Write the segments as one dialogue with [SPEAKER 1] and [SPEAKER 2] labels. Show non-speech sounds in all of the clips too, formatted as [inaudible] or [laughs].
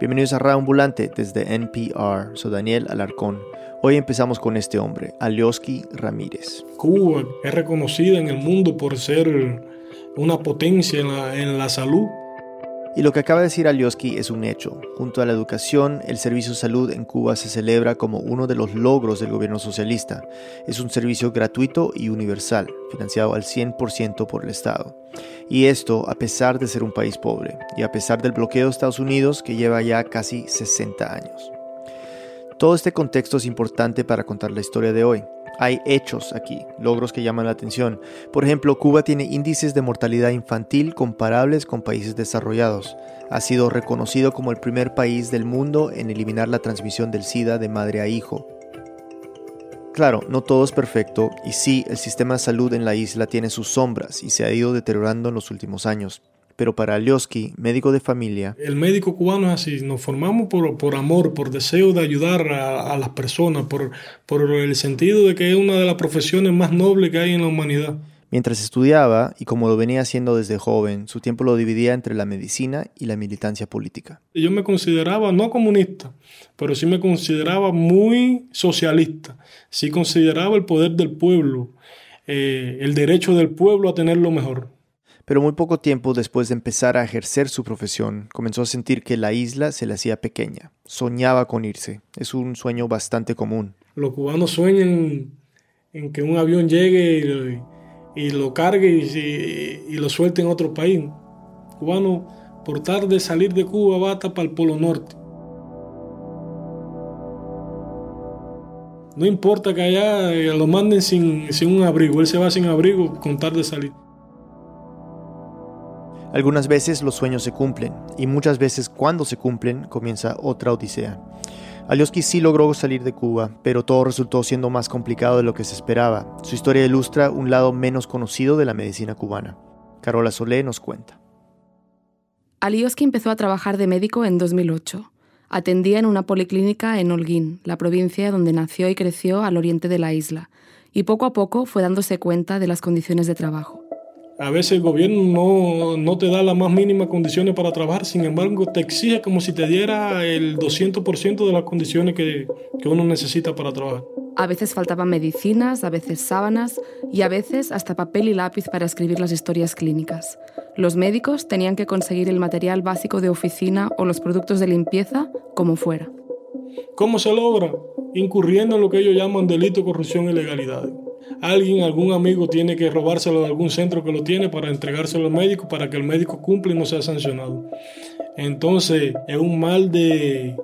[SPEAKER 1] Bienvenidos a Radio Ambulante desde NPR. Soy Daniel Alarcón. Hoy empezamos con este hombre, Alioski Ramírez.
[SPEAKER 2] Cuba es reconocida en el mundo por ser una potencia en la, en la salud
[SPEAKER 1] y lo que acaba de decir Alioski es un hecho. Junto a la educación, el servicio de salud en Cuba se celebra como uno de los logros del gobierno socialista. Es un servicio gratuito y universal, financiado al 100% por el Estado. Y esto a pesar de ser un país pobre y a pesar del bloqueo de Estados Unidos que lleva ya casi 60 años. Todo este contexto es importante para contar la historia de hoy. Hay hechos aquí, logros que llaman la atención. Por ejemplo, Cuba tiene índices de mortalidad infantil comparables con países desarrollados. Ha sido reconocido como el primer país del mundo en eliminar la transmisión del SIDA de madre a hijo. Claro, no todo es perfecto y sí, el sistema de salud en la isla tiene sus sombras y se ha ido deteriorando en los últimos años pero para Alioski, médico de familia.
[SPEAKER 2] El médico cubano es así, nos formamos por, por amor, por deseo de ayudar a, las personas, por, por el sentido de que es una de las profesiones más nobles que hay en la humanidad.
[SPEAKER 1] Mientras estudiaba, y como lo venía haciendo desde joven, su tiempo lo dividía entre la medicina y la militancia política.
[SPEAKER 2] Yo me consideraba no comunista, pero sí me consideraba muy socialista. Sí consideraba el poder del pueblo, eh, el derecho del pueblo a tener lo mejor
[SPEAKER 1] pero muy poco tiempo después de empezar a ejercer su profesión, comenzó a sentir que la isla se le hacía pequeña. Soñaba con irse. Es un sueño bastante común.
[SPEAKER 2] Los cubanos sueñan en que un avión llegue y, lo cargue y, lo suelte en otro país. cubano, por tarde salir de Cuba, va para el Polo Norte. No importa que allá lo manden sin, sin un abrigo, él se va sin abrigo con tarde salir.
[SPEAKER 1] Algunas veces los sueños se cumplen y muchas veces cuando se cumplen comienza otra odisea. Alioski sí logró salir de Cuba, pero todo resultó siendo más complicado de lo que se esperaba. Su historia ilustra un lado menos conocido de la medicina cubana. Carola Solé nos cuenta.
[SPEAKER 3] Alioski empezó a trabajar de médico en 2008. Atendía en una policlínica en Holguín, la provincia donde nació y creció al oriente de la isla, y poco a poco fue dándose cuenta de las condiciones de trabajo.
[SPEAKER 2] A veces el gobierno no, te da las más mínimas condiciones para trabajar, sin embargo te exige como si te diera el 200% de las condiciones que, que uno necesita para trabajar.
[SPEAKER 3] A veces faltaban medicinas, a veces sábanas y a veces hasta papel y lápiz para escribir las historias clínicas. Los médicos tenían que conseguir el material básico de oficina o los productos de limpieza como fuera.
[SPEAKER 2] ¿Cómo se logra? Incurriendo en lo que ellos llaman delito, corrupción y ilegalidad alguien, algún amigo tiene que robárselo de algún centro que lo tiene para entregárselo al médico para que el médico cumpla y no sea sancionado. Entonces es un mal de,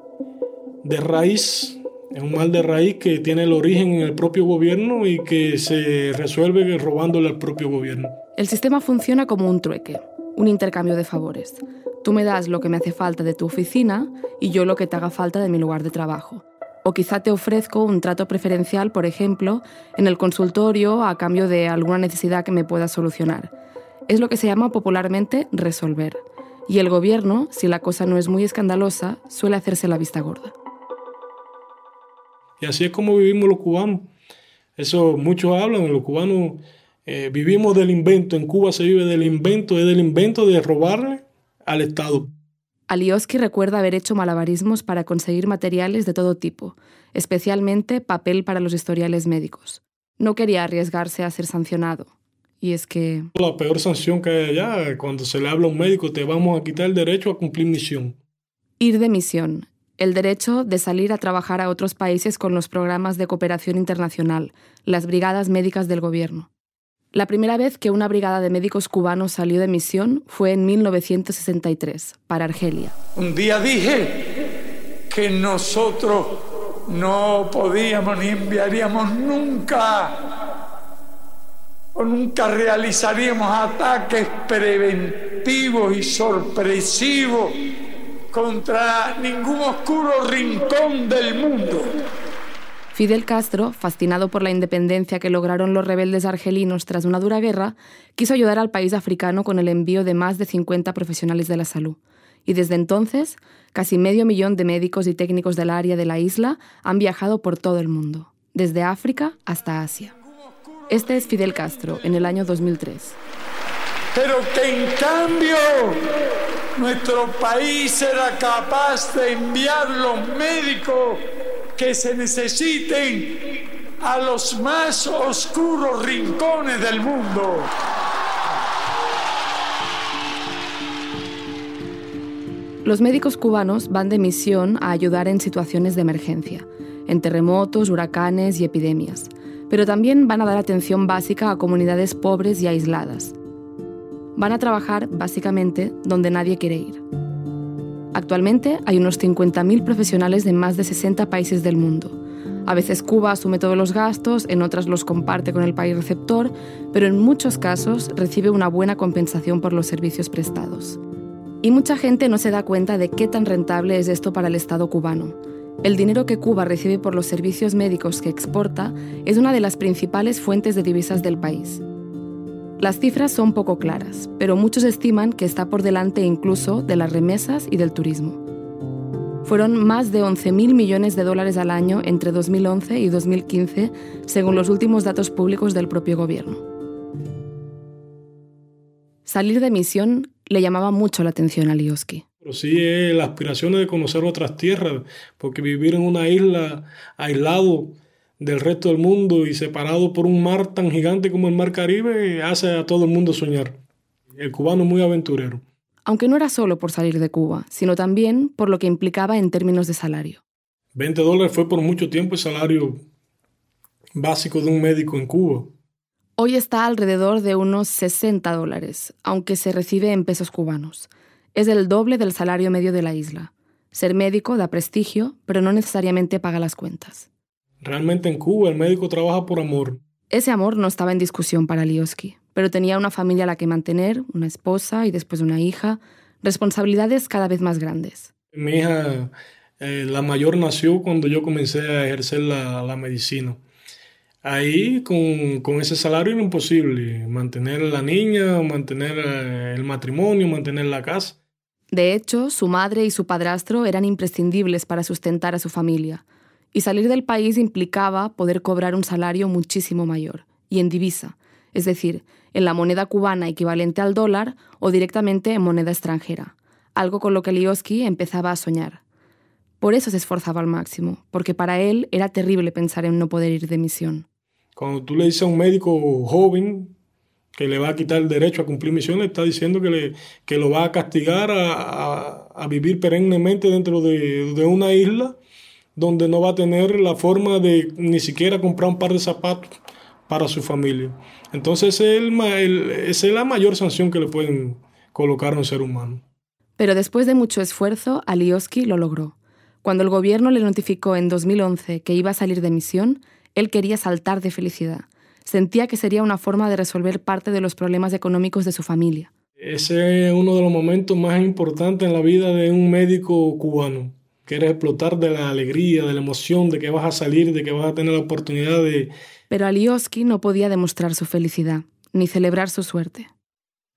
[SPEAKER 2] de raíz, es un mal de raíz que tiene el origen en el propio gobierno y que se resuelve robándole al propio gobierno.
[SPEAKER 3] El sistema funciona como un trueque, un intercambio de favores. Tú me das lo que me hace falta de tu oficina y yo lo que te haga falta de mi lugar de trabajo o quizá te ofrezco un trato preferencial, por ejemplo, en el consultorio a cambio de alguna necesidad que me pueda solucionar. Es lo que se llama popularmente resolver. Y el gobierno, si la cosa no es muy escandalosa, suele hacerse la vista gorda.
[SPEAKER 2] Y así es como vivimos los cubanos. Eso muchos hablan, los cubanos eh, vivimos del invento, en Cuba se vive del invento, es del invento de robarle al Estado.
[SPEAKER 3] Alioski recuerda haber hecho malabarismos para conseguir materiales de todo tipo, especialmente papel para los historiales médicos. No quería arriesgarse a ser sancionado. Y es que...
[SPEAKER 2] La peor sanción que hay allá, cuando se le habla a un médico, te vamos a quitar el derecho a cumplir misión.
[SPEAKER 3] Ir de misión. El derecho de salir a trabajar a otros países con los programas de cooperación internacional, las brigadas médicas del gobierno. La primera vez que una brigada de médicos cubanos salió de misión fue en 1963, para Argelia.
[SPEAKER 4] Un día dije que nosotros no podíamos ni enviaríamos nunca o nunca realizaríamos ataques preventivos y sorpresivos contra ningún oscuro rincón del mundo.
[SPEAKER 3] Fidel Castro, fascinado por la independencia que lograron los rebeldes argelinos tras una dura guerra, quiso ayudar al país africano con el envío de más de 50 profesionales de la salud. Y desde entonces, casi medio millón de médicos y técnicos del área de la isla han viajado por todo el mundo, desde África hasta Asia. Este es Fidel Castro en el año 2003.
[SPEAKER 4] pero que en cambio nuestro país era capaz de enviar los médicos que se necesiten a los más oscuros rincones del mundo.
[SPEAKER 3] Los médicos cubanos van de misión a ayudar en situaciones de emergencia, en terremotos, huracanes y epidemias, pero también van a dar atención básica a comunidades pobres y aisladas. Van a trabajar, básicamente, donde nadie quiere ir. Actualmente hay unos 50.000 profesionales de más de 60 países del mundo. A veces Cuba asume todos los gastos, en otras los comparte con el país receptor, pero en muchos casos recibe una buena compensación por los servicios prestados. Y mucha gente no se da cuenta de qué tan rentable es esto para el Estado cubano. El dinero que Cuba recibe por los servicios médicos que exporta es una de las principales fuentes de divisas del país. Las cifras son poco claras, pero muchos estiman que está por delante incluso de las remesas y del turismo. Fueron más de 11.000 millones de dólares al año entre 2011 y 2015, según los últimos datos públicos del propio gobierno. Salir de misión le llamaba mucho la atención a Lioski.
[SPEAKER 2] Sí es la de conocer otras tierras, porque vivir en una isla aislado del resto del mundo y separado por un mar tan gigante como el mar Caribe hace a todo el mundo soñar. El cubano es muy aventurero.
[SPEAKER 3] Aunque no era solo por salir de Cuba, sino también por lo que implicaba en términos de salario.
[SPEAKER 2] 20 dólares fue por mucho tiempo el salario básico de un médico en Cuba.
[SPEAKER 3] Hoy está alrededor de unos 60 dólares, aunque se recibe en pesos cubanos. Es el doble del salario medio de la isla. Ser médico da prestigio, pero no necesariamente paga las cuentas.
[SPEAKER 2] Realmente en Cuba el médico trabaja por amor.
[SPEAKER 3] Ese amor no estaba en discusión para Lioski, pero tenía una familia a la que mantener, una esposa y después una hija, responsabilidades cada vez más grandes.
[SPEAKER 2] Mi hija, eh, la mayor, nació cuando yo comencé a ejercer la, la medicina. Ahí con, con, ese salario era imposible mantener a la niña, mantener eh, el matrimonio, mantener la casa.
[SPEAKER 3] De hecho, su madre y su padrastro eran imprescindibles para sustentar a su familia, y salir del país implicaba poder cobrar un salario muchísimo mayor, y en divisa, es decir, en la moneda cubana equivalente al dólar o directamente en moneda extranjera, algo con lo que Lioski empezaba a soñar. Por eso se esforzaba al máximo, porque para él era terrible pensar en no poder ir de misión.
[SPEAKER 2] Cuando tú le dices a un médico joven que le va a quitar el derecho a cumplir misión, le está diciendo que, le, que lo va a castigar a, a, vivir perennemente dentro de, de, una isla donde no va a tener la forma de ni siquiera comprar un par de zapatos para su familia. Entonces esa es la mayor sanción que le pueden colocar a un ser humano.
[SPEAKER 3] Pero después de mucho esfuerzo, Alioski lo logró. Cuando el gobierno le notificó en 2011 que iba a salir de misión, él quería saltar de felicidad. Sentía que sería una forma de resolver parte de los problemas económicos de su familia.
[SPEAKER 2] Ese es uno de los momentos más importantes en la vida de un médico cubano. Quieres explotar de la alegría, de la emoción, de que vas a salir, de que vas a tener la oportunidad de...
[SPEAKER 3] Pero Alioski no podía demostrar su felicidad, ni celebrar su suerte.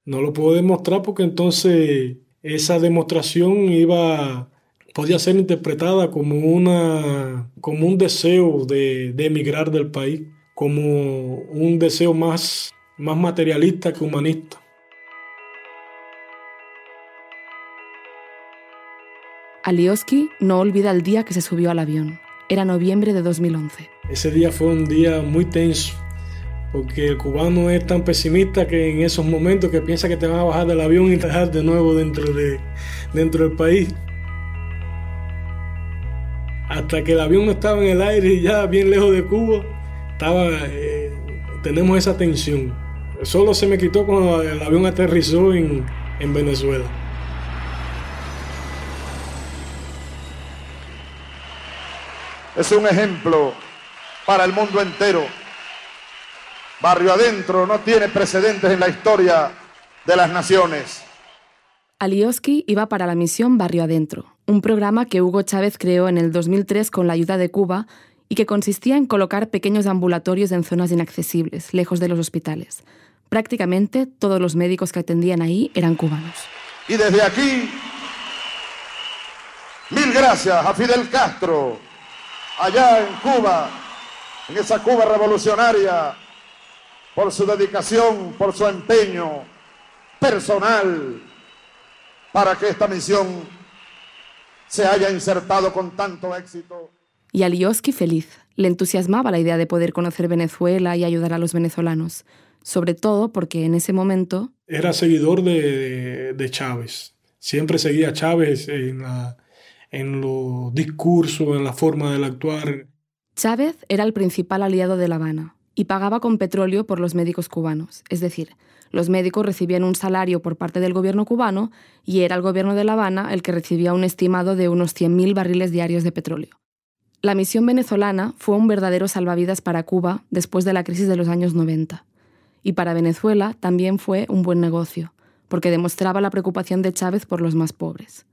[SPEAKER 2] No lo puedo demostrar porque entonces esa demostración iba podía ser interpretada como, una, como un deseo de, de emigrar del país, como un deseo más, más materialista que humanista.
[SPEAKER 3] Alioski no olvida el día que se subió al avión. Era noviembre de 2011.
[SPEAKER 2] Ese día fue un día muy tenso, porque el cubano es tan pesimista que en esos momentos que piensa que te van a bajar del avión y dejar de nuevo dentro, de, dentro del país hasta que el avión no estaba en el aire y ya bien lejos de Cuba, estaba, eh, tenemos esa tensión. Solo se me quitó cuando el avión aterrizó en, en Venezuela.
[SPEAKER 5] Es un ejemplo para el mundo entero. Barrio Adentro no tiene precedentes en la historia de las naciones.
[SPEAKER 3] Alioski iba para la misión Barrio Adentro, un programa que Hugo Chávez creó en el 2003 con la ayuda de Cuba y que consistía en colocar pequeños ambulatorios en zonas inaccesibles, lejos de los hospitales. Prácticamente todos los médicos que atendían ahí eran cubanos.
[SPEAKER 5] Y desde aquí, mil gracias a Fidel Castro, allá en Cuba, en esa Cuba revolucionaria, por su dedicación, por su empeño, personal para que esta misión se haya insertado con tanto éxito.
[SPEAKER 3] Y a Lioski feliz. Le entusiasmaba la idea de poder conocer Venezuela y ayudar a los venezolanos, sobre todo porque en ese momento...
[SPEAKER 2] Era seguidor de, de Chávez. Siempre seguía a Chávez en, la, en los discursos, en la forma de actuar.
[SPEAKER 3] Chávez era el principal aliado de La Habana y pagaba con petróleo por los médicos cubanos, es decir, los médicos recibían un salario por parte del gobierno cubano y era el gobierno de La Habana el que recibía un estimado de unos 100.000 barriles diarios de petróleo. La misión venezolana fue un verdadero salvavidas para Cuba después de la crisis de los años 90. Y para Venezuela también fue un buen negocio, porque demostraba la preocupación de Chávez por los más pobres.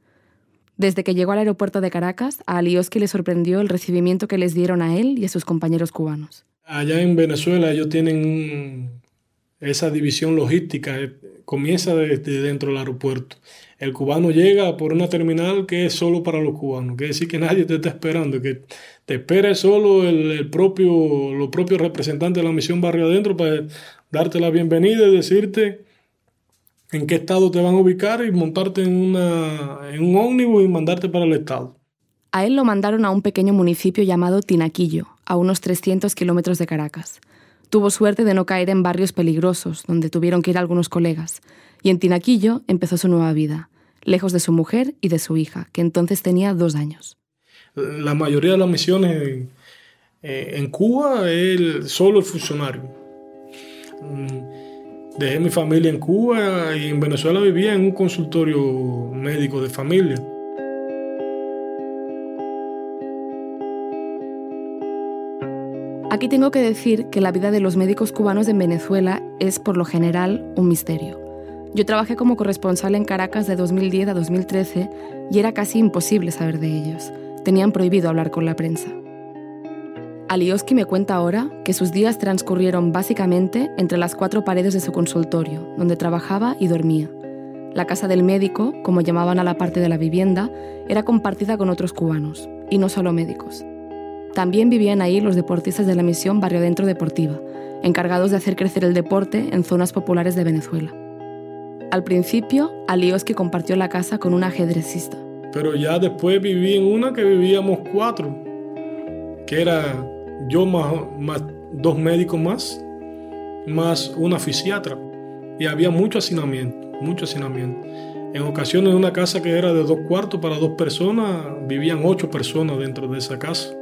[SPEAKER 3] Desde que llegó al aeropuerto de Caracas, a Alioski le sorprendió el recibimiento que les dieron a él y a sus compañeros cubanos.
[SPEAKER 2] Allá en Venezuela ellos tienen esa división logística, eh, comienza desde dentro del aeropuerto. El cubano llega por una terminal que es solo para los cubanos, quiere decir que nadie te está esperando, que te espera solo el, propio, los propios representantes de la misión Barrio Adentro para darte la bienvenida y decirte en qué estado te van a ubicar y montarte en, una, en un ómnibus y mandarte para el estado.
[SPEAKER 3] A él lo mandaron a un pequeño municipio llamado Tinaquillo, a unos 300 kilómetros de Caracas. Tuvo suerte de no caer en barrios peligrosos, donde tuvieron que ir algunos colegas, y en Tinaquillo empezó su nueva vida, lejos de su mujer y de su hija, que entonces tenía dos años.
[SPEAKER 2] La mayoría de las misiones eh, en Cuba es solo el funcionario. Dejé mi familia en Cuba y en Venezuela vivía en un consultorio médico de familia.
[SPEAKER 3] Aquí tengo que decir que la vida de los médicos cubanos en Venezuela es por lo general un misterio. Yo trabajé como corresponsal en Caracas de 2010 a 2013 y era casi imposible saber de ellos. Tenían prohibido hablar con la prensa. Alioski me cuenta ahora que sus días transcurrieron básicamente entre las cuatro paredes de su consultorio, donde trabajaba y dormía. La casa del médico, como llamaban a la parte de la vivienda, era compartida con otros cubanos, y no solo médicos. También vivían ahí los deportistas de la misión Barrio Dentro Deportiva, encargados de hacer crecer el deporte en zonas populares de Venezuela. Al principio, Alioski compartió la casa con un ajedrecista.
[SPEAKER 2] Pero ya después viví en una que vivíamos cuatro, que era yo más, más dos médicos más, más una fisiatra. Y había mucho hacinamiento, mucho hacinamiento. En ocasiones una casa que era de dos cuartos para dos personas, vivían ocho personas dentro de esa casa.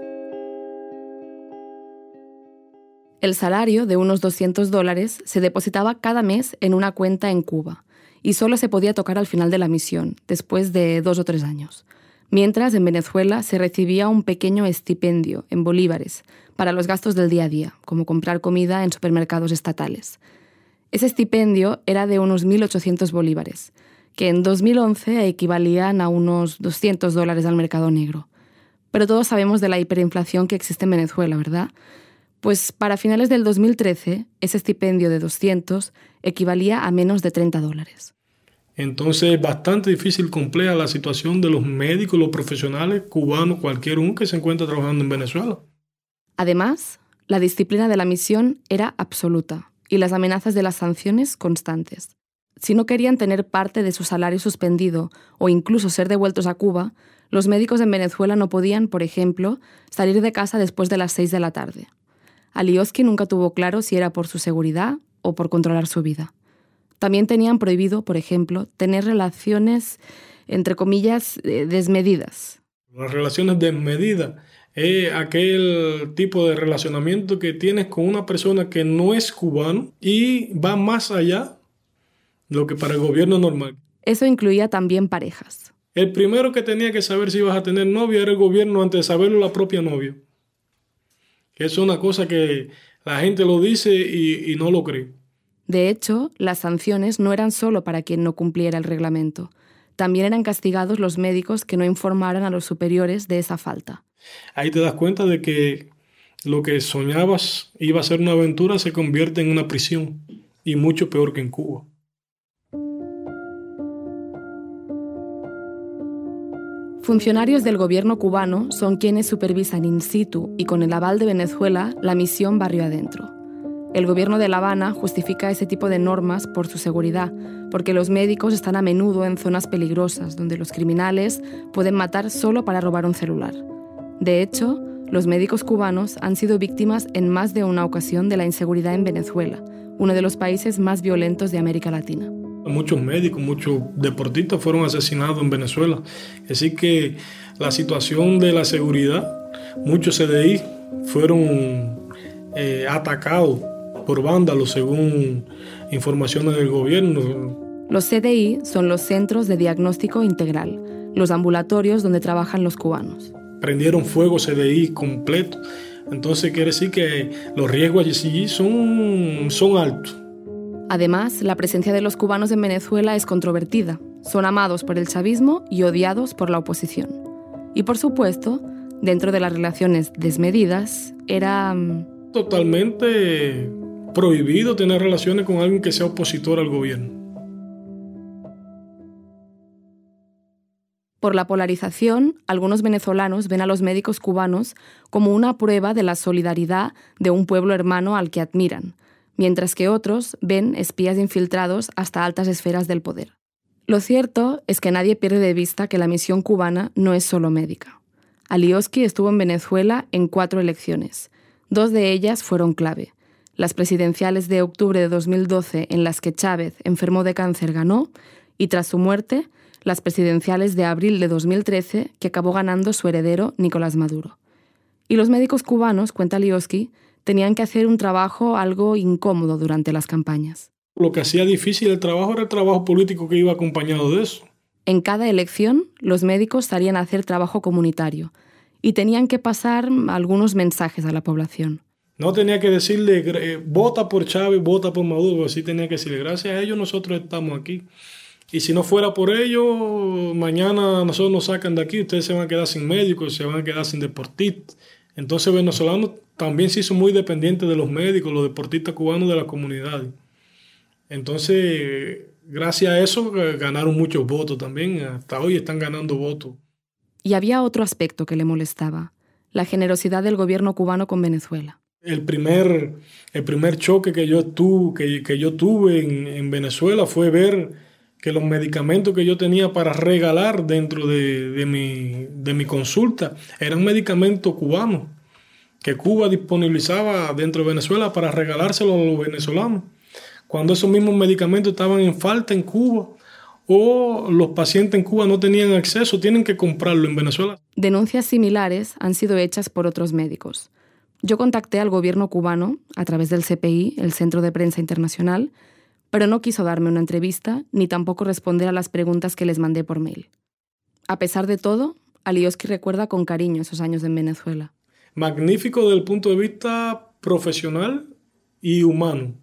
[SPEAKER 3] El salario de unos 200 dólares se depositaba cada mes en una cuenta en Cuba y solo se podía tocar al final de la misión, después de dos o tres años. Mientras en Venezuela se recibía un pequeño estipendio en bolívares para los gastos del día a día, como comprar comida en supermercados estatales. Ese estipendio era de unos 1.800 bolívares, que en 2011 equivalían a unos 200 dólares al mercado negro. Pero todos sabemos de la hiperinflación que existe en Venezuela, ¿verdad? Pues para finales del 2013, ese estipendio de 200 equivalía a menos de 30 dólares.
[SPEAKER 2] Entonces es bastante difícil compleja la situación de los médicos, los profesionales cubanos, cualquier uno que se encuentre trabajando en Venezuela.
[SPEAKER 3] Además, la disciplina de la misión era absoluta y las amenazas de las sanciones constantes. Si no querían tener parte de su salario suspendido o incluso ser devueltos a Cuba, los médicos en Venezuela no podían, por ejemplo, salir de casa después de las 6 de la tarde. Alioski nunca tuvo claro si era por su seguridad o por controlar su vida. También tenían prohibido, por ejemplo, tener relaciones, entre comillas, eh, desmedidas.
[SPEAKER 2] Las relaciones desmedidas es aquel tipo de relacionamiento que tienes con una persona que no es cubano y va más allá de lo que para el gobierno normal.
[SPEAKER 3] Eso incluía también parejas.
[SPEAKER 2] El primero que tenía que saber si ibas a tener novia era el gobierno antes de saberlo la propia novia. Es una cosa que la gente lo dice y, no lo cree.
[SPEAKER 3] De hecho, las sanciones no eran solo para quien no cumpliera el reglamento. También eran castigados los médicos que no informaran a los superiores de esa falta.
[SPEAKER 2] Ahí te das cuenta de que lo que soñabas iba a ser una aventura se convierte en una prisión y mucho peor que en Cuba.
[SPEAKER 3] Funcionarios del gobierno cubano son quienes supervisan in situ y con el aval de Venezuela la misión Barrio Adentro. El gobierno de La Habana justifica ese tipo de normas por su seguridad, porque los médicos están a menudo en zonas peligrosas, donde los criminales pueden matar solo para robar un celular. De hecho, los médicos cubanos han sido víctimas en más de una ocasión de la inseguridad en Venezuela, uno de los países más violentos de América Latina.
[SPEAKER 2] Muchos médicos, muchos deportistas fueron asesinados en Venezuela. Así que la situación de la seguridad, muchos CDI fueron eh, atacados por vándalos, según informaciones del gobierno.
[SPEAKER 3] Los CDI son los Centros de Diagnóstico Integral, los ambulatorios donde trabajan los cubanos.
[SPEAKER 2] Prendieron fuego CDI completo. Entonces quiere decir que los riesgos allí son, son altos.
[SPEAKER 3] Además, la presencia de los cubanos en Venezuela es controvertida. Son amados por el chavismo y odiados por la oposición. Y por supuesto, dentro de las relaciones desmedidas, era... Mm,
[SPEAKER 2] Totalmente prohibido tener relaciones con alguien que sea opositor al gobierno.
[SPEAKER 3] Por la polarización, algunos venezolanos ven a los médicos cubanos como una prueba de la solidaridad de un pueblo hermano al que admiran, mientras que otros ven espías infiltrados hasta altas esferas del poder. Lo cierto es que nadie pierde de vista que la misión cubana no es solo médica. Alioski estuvo en Venezuela en cuatro elecciones. Dos de ellas fueron clave las presidenciales de octubre de 2012 en las que Chávez, enfermo de cáncer, ganó, y tras su muerte, las presidenciales de abril de 2013 que acabó ganando su heredero Nicolás Maduro. Y los médicos cubanos, cuenta Lioski, tenían que hacer un trabajo algo incómodo durante las campañas.
[SPEAKER 2] Lo que hacía difícil el trabajo era el trabajo político que iba acompañado de eso.
[SPEAKER 3] En cada elección, los médicos salían a hacer trabajo comunitario y tenían que pasar algunos mensajes a la población.
[SPEAKER 2] No tenía que decirle, eh, vota por Chávez, vota por Maduro, así tenía que decirle, gracias a ellos nosotros estamos aquí. Y si no fuera por ellos, mañana nosotros nos sacan de aquí, ustedes se van a quedar sin médicos, se van a quedar sin deportistas. Entonces, venezolano también se hizo muy dependiente de los médicos, los deportistas cubanos de la comunidad. Entonces, gracias a eso ganaron muchos votos también, hasta hoy están ganando votos.
[SPEAKER 3] Y había otro aspecto que le molestaba, la generosidad del gobierno cubano con Venezuela.
[SPEAKER 2] El primer, el primer choque que yo, tuve, que, yo tuve en, Venezuela fue ver que los medicamentos que yo tenía para regalar dentro de, mi, de mi consulta eran medicamentos cubanos, que Cuba disponibilizaba dentro de Venezuela para regalárselos a los venezolanos. Cuando esos mismos medicamentos estaban en falta en Cuba o los pacientes en Cuba no tenían acceso, tienen que comprarlo en Venezuela.
[SPEAKER 3] Denuncias similares han sido hechas por otros médicos. Yo contacté al gobierno cubano a través del CPI, el Centro de Prensa Internacional, pero no quiso darme una entrevista ni tampoco responder a las preguntas que les mandé por mail. A pesar de todo, Alioski recuerda con cariño esos años en Venezuela.
[SPEAKER 2] Magnífico desde el punto de vista profesional y humano.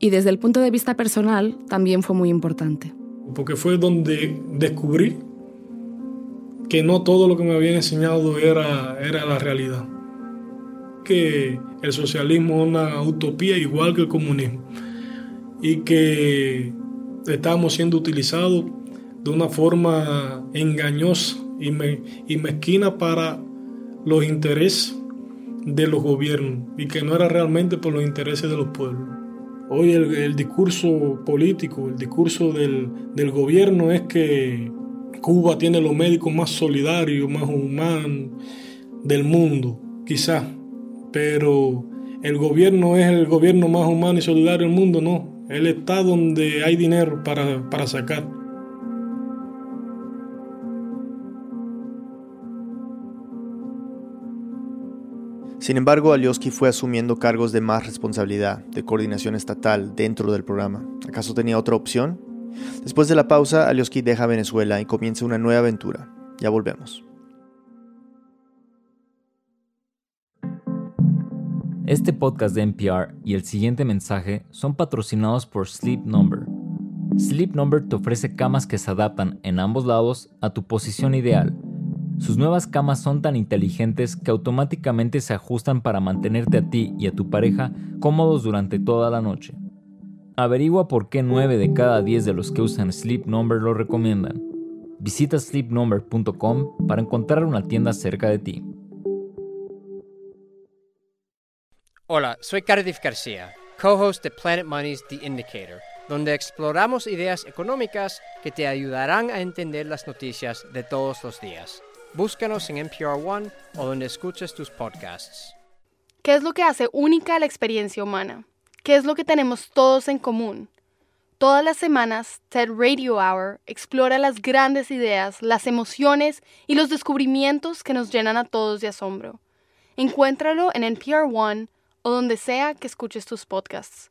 [SPEAKER 3] Y desde el punto de vista personal también fue muy importante.
[SPEAKER 2] Porque fue donde descubrí que no todo lo que me habían enseñado era, era la realidad que el socialismo es una utopía igual que el comunismo y que estamos siendo utilizados de una forma engañosa y, mezquina para los intereses de los gobiernos y que no era realmente por los intereses de los pueblos. Hoy el, discurso político, el discurso del, gobierno es que Cuba tiene los médicos más solidarios, más humanos del mundo, quizás pero el gobierno es el gobierno más humano y solidario del mundo, no. Él está donde hay dinero para, para sacar.
[SPEAKER 1] Sin embargo, Alioski fue asumiendo cargos de más responsabilidad, de coordinación estatal dentro del programa. ¿Acaso tenía otra opción? Después de la pausa, Alioski deja Venezuela y comienza una nueva aventura. Ya volvemos.
[SPEAKER 6] Este podcast de NPR y el siguiente mensaje son patrocinados por Sleep Number. Sleep Number te ofrece camas que se adaptan en ambos lados a tu posición ideal. Sus nuevas camas son tan inteligentes que automáticamente se ajustan para mantenerte a ti y a tu pareja cómodos durante toda la noche. Averigua por qué 9 de cada 10 de los que usan Sleep Number lo recomiendan. Visita sleepnumber.com para encontrar una tienda cerca de ti.
[SPEAKER 7] Hola, soy Cardiff García co-host de Planet Money's The Indicator, donde exploramos ideas económicas que te ayudarán a entender las noticias de todos los días. Búscanos en NPR One o donde escuches tus podcasts.
[SPEAKER 8] ¿Qué es lo que hace única la experiencia humana? ¿Qué es lo que tenemos todos en común? Todas las semanas, TED Radio Hour explora las grandes ideas, las emociones y los descubrimientos que nos llenan a todos de asombro. Encuéntralo en NPR One o donde sea que escuches tus podcasts.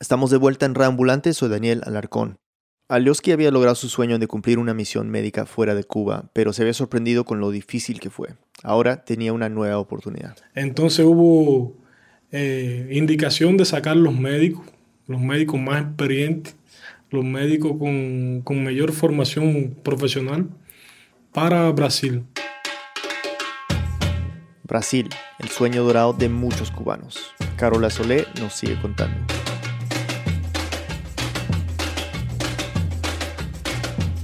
[SPEAKER 1] Estamos de vuelta en Reambulante, soy Daniel Alarcón. Alioski había logrado su sueño de cumplir una misión médica fuera de Cuba, pero se había sorprendido con lo difícil que fue. Ahora tenía una nueva oportunidad.
[SPEAKER 2] Entonces hubo eh, indicación de sacar los médicos los médicos más experientes, los médicos con, con mayor formación profesional para Brasil.
[SPEAKER 1] Brasil, el sueño dorado de muchos cubanos. Carola Solé nos sigue contando.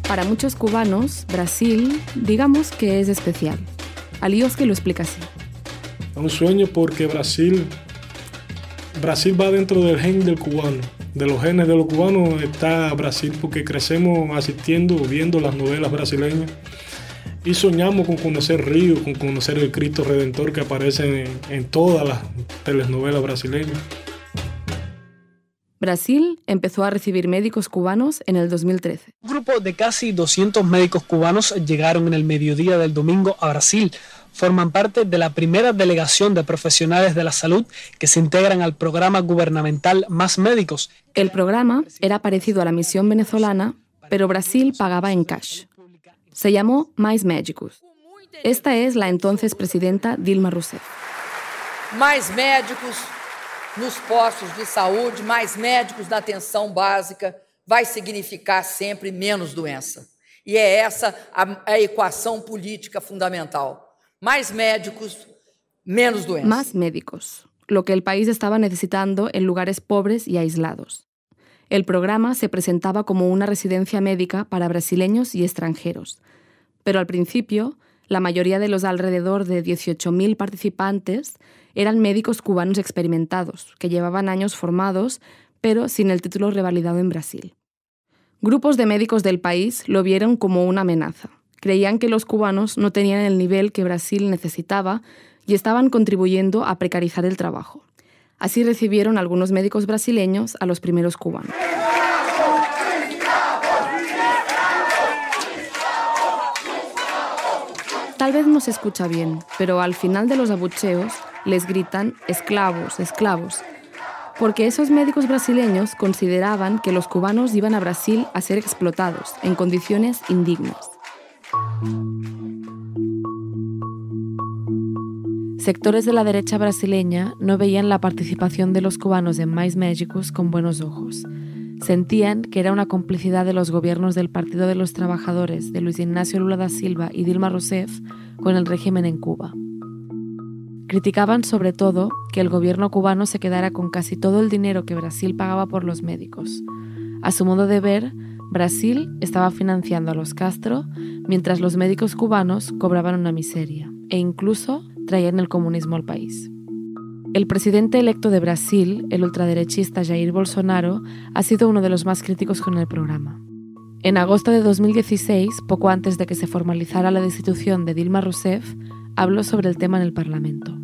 [SPEAKER 3] Para muchos cubanos, Brasil, digamos que es especial. que lo explica así.
[SPEAKER 2] Es un sueño porque Brasil Brasil va dentro del gen del cubano. De los genes de los cubanos está Brasil porque crecemos asistiendo, viendo las novelas brasileñas y soñamos con conocer Río, con conocer el Cristo Redentor que aparece en, en todas las telenovelas brasileñas.
[SPEAKER 3] Brasil empezó a recibir médicos cubanos en el 2013.
[SPEAKER 9] Un grupo de casi 200 médicos cubanos llegaron en el mediodía del domingo a Brasil forman parte de la primera delegación de profesionales de la salud que se integran al programa gubernamental Más Médicos.
[SPEAKER 3] El programa era parecido a la misión venezolana, pero Brasil pagaba en cash. Se llamó Mais Médicos. Esta es la entonces presidenta Dilma Rousseff.
[SPEAKER 10] Mais médicos nos postos de saúde, mais médicos da atenção básica, vai significar sempre menos doença. E é essa a, a equação política fundamental. Más médicos, menos doenças.
[SPEAKER 3] Más médicos, lo que el país estaba necesitando en lugares pobres y aislados. El programa se presentaba como una residencia médica para brasileños y extranjeros, pero al principio la mayoría de los alrededor de 18.000 participantes eran médicos cubanos experimentados, que llevaban años formados, pero sin el título revalidado en Brasil. Grupos de médicos del país lo vieron como una amenaza creían que los cubanos no tenían el nivel que Brasil necesitaba y estaban contribuyendo a precarizar el trabajo. Así recibieron algunos médicos brasileños a los primeros cubanos. Tal vez no se escucha bien, pero al final de los abucheos les gritan esclavos, esclavos, porque esos médicos brasileños consideraban que los cubanos iban a Brasil a ser explotados en condiciones indignas. Sectores de la derecha brasileña no veían la participación de los cubanos en Mais Médicos con buenos ojos. Sentían que era una complicidad de los gobiernos del Partido de los Trabajadores de Luis Ignacio Lula da Silva y Dilma Rousseff con el régimen en Cuba. Criticaban sobre todo que el gobierno cubano se quedara con casi todo el dinero que Brasil pagaba por los médicos. A su modo de ver, Brasil estaba financiando a los Castro mientras los médicos cubanos cobraban una miseria e incluso traían el comunismo al país. El presidente electo de Brasil, el ultraderechista Jair Bolsonaro, ha sido uno de los más críticos con el programa. En agosto de 2016, poco antes de que se formalizara la destitución de Dilma Rousseff, habló sobre el tema en el Parlamento.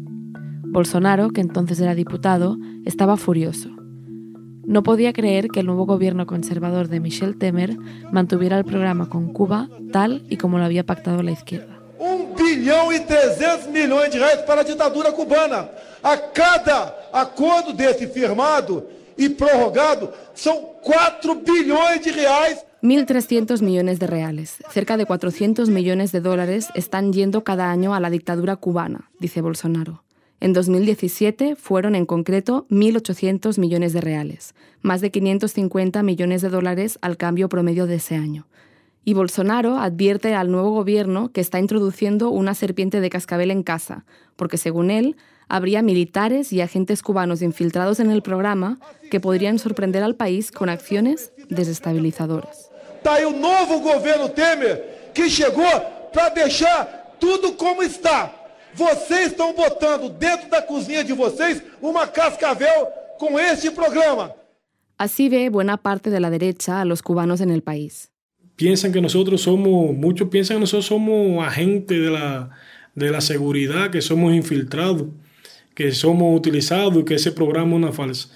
[SPEAKER 3] Bolsonaro, que entonces era diputado, estaba furioso no podía creer que el nuevo gobierno conservador de Michel Temer mantuviera el programa con Cuba tal y como lo había pactado la izquierda.
[SPEAKER 11] Billón y 300 millones de reais para la dictadura cubana. A cada acuerdo desse firmado y prorrogado son 4 billones de reais
[SPEAKER 3] 1.300 millones de reales, cerca de 400 millones de dólares, están yendo cada año a la dictadura cubana, dice Bolsonaro. En 2017 fueron en concreto 1.800 millones de reales, más de 550 millones de dólares al cambio promedio de ese año. Y Bolsonaro advierte al nuevo gobierno que está introduciendo una serpiente de cascabel en casa, porque según él, habría militares y agentes cubanos infiltrados en el programa que podrían sorprender al país con acciones desestabilizadoras.
[SPEAKER 11] Está el nuevo gobierno Temer que llegó para dejar todo como está. Vocês estão botando dentro da cozinha de vocês uma cascavel com esse programa.
[SPEAKER 3] Así ve buena parte de la derecha a los cubanos en el país.
[SPEAKER 2] Piensan que nosotros somos, muchos piensan que nosotros somos agentes de la, de la seguridad, que somos infiltrados, que somos utilizados y que ese programa es una falsa.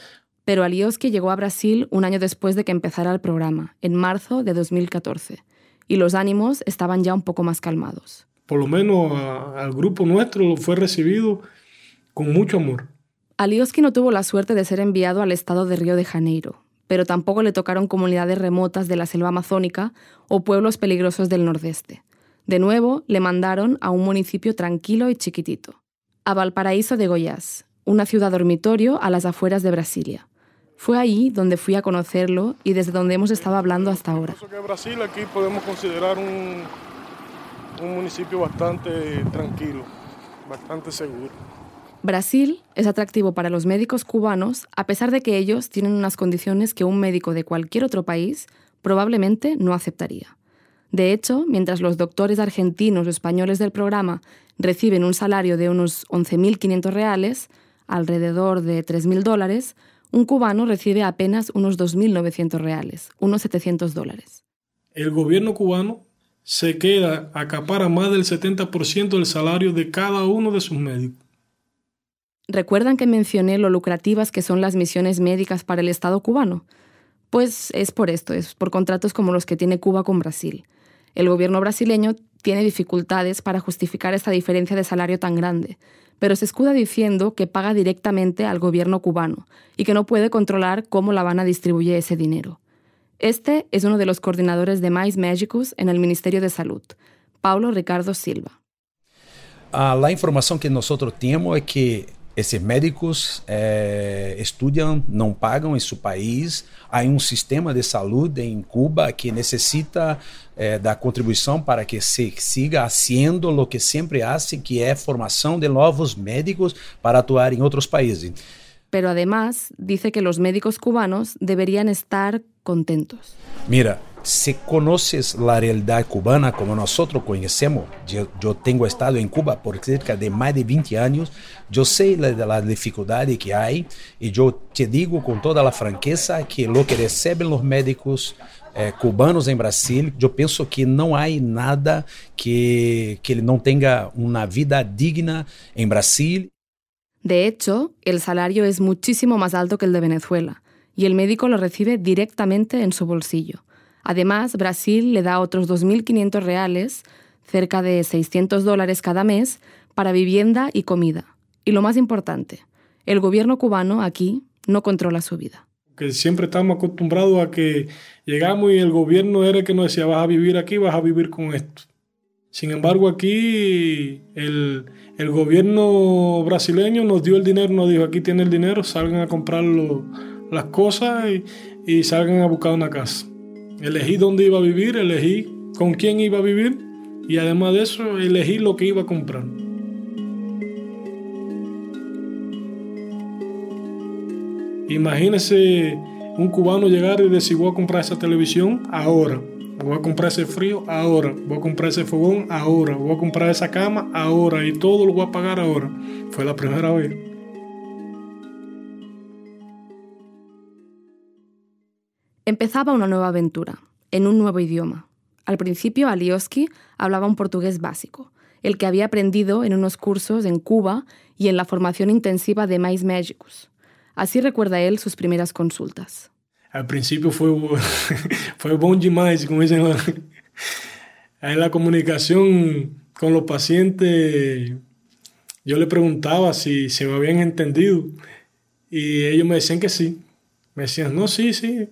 [SPEAKER 3] Pero Alioski llegó a Brasil un año después de que empezara el programa, en marzo de 2014, y los ánimos estaban ya un poco más calmados.
[SPEAKER 2] Por lo menos a- al grupo nuestro fue recibido con mucho amor.
[SPEAKER 3] Alioski no tuvo la suerte de ser enviado al estado de Río de Janeiro, pero tampoco le tocaron comunidades remotas de la selva amazónica o pueblos peligrosos del nordeste. De nuevo, le mandaron a un municipio tranquilo y chiquitito, a Valparaíso de Goiás, una ciudad dormitorio a las afueras de Brasilia. Fue ahí donde fui a conocerlo y desde donde hemos estado hablando hasta ahora.
[SPEAKER 2] Que Brasil aquí podemos considerar un, un municipio bastante tranquilo, bastante seguro.
[SPEAKER 3] Brasil es atractivo para los médicos cubanos a pesar de que ellos tienen unas condiciones que un médico de cualquier otro país probablemente no aceptaría. De hecho, mientras los doctores argentinos o españoles del programa reciben un salario de unos 11.500 reales, alrededor de 3.000 dólares, un cubano recibe apenas unos 2.900 reales, unos 700 dólares.
[SPEAKER 2] El gobierno cubano se queda, acapara más del 70% del salario de cada uno de sus médicos.
[SPEAKER 3] ¿Recuerdan que mencioné lo lucrativas que son las misiones médicas para el Estado cubano? Pues es por esto, es por contratos como los que tiene Cuba con Brasil. El gobierno brasileño tiene dificultades para justificar esta diferencia de salario tan grande, pero se escuda diciendo que paga directamente al gobierno cubano y que no puede controlar cómo La Habana distribuye ese dinero. Este es uno de los coordinadores de Mais Magicus en el Ministerio de Salud, Paulo Ricardo Silva.
[SPEAKER 12] Ah, la informação que nós temos é que esses médicos eh, estudam, não pagam em seu país. Há um sistema de saúde em Cuba que necessita eh, da contribuição para que se siga haciendo o que sempre hace, que é formação de novos médicos para atuar em outros países.
[SPEAKER 3] Pero además dice que los médicos cubanos deberían estar contentos.
[SPEAKER 12] Mira, se conoces la realidad cubana como nosotros conocemos, yo, tengo estado en Cuba por cerca de más de 20 años, yo sé la, la dificultad que hay y yo te digo con toda la franqueza que lo que reciben los médicos eh, cubanos en Brasil, yo pienso que no hay nada que, que no tenga una vida digna en Brasil
[SPEAKER 3] De hecho, el salario es muchísimo más alto que el de Venezuela, y el médico lo recibe directamente en su bolsillo. Además, Brasil le da otros 2.500 reales, cerca de 600 dólares cada mes, para vivienda y comida. Y lo más importante, el gobierno cubano aquí no controla su vida.
[SPEAKER 2] Que siempre estamos acostumbrados a que llegamos y el gobierno era el que nos decía, vas a vivir aquí, vas a vivir con esto. Sin embargo, aquí el, gobierno brasileño nos dio el dinero, nos dijo, aquí tiene el dinero, salgan a comprar las cosas y salgan a buscar una casa. Elegí dónde iba a vivir, elegí con quién iba a vivir y además de eso, elegí lo que iba a comprar. Imagínese un cubano llegar y decir, voy a comprar esa televisión ahora, voy a comprar ese frío ahora, voy a comprar ese fogón ahora, voy a comprar esa cama ahora y todo lo voy a pagar ahora. Fue la primera vez.
[SPEAKER 3] Empezaba una nueva aventura, en un nuevo idioma. Al principio, Alioski hablaba un portugués básico, el que había aprendido en unos cursos en Cuba y en la formación intensiva de Mais Magicus. Así recuerda él sus primeras consultas.
[SPEAKER 2] Al principio fue, [laughs] fue bom demais, como dicen la, en la comunicación con los pacientes. Yo le preguntaba si se me habían entendido y ellos me decían que sí. Me decían, no, sí, sí,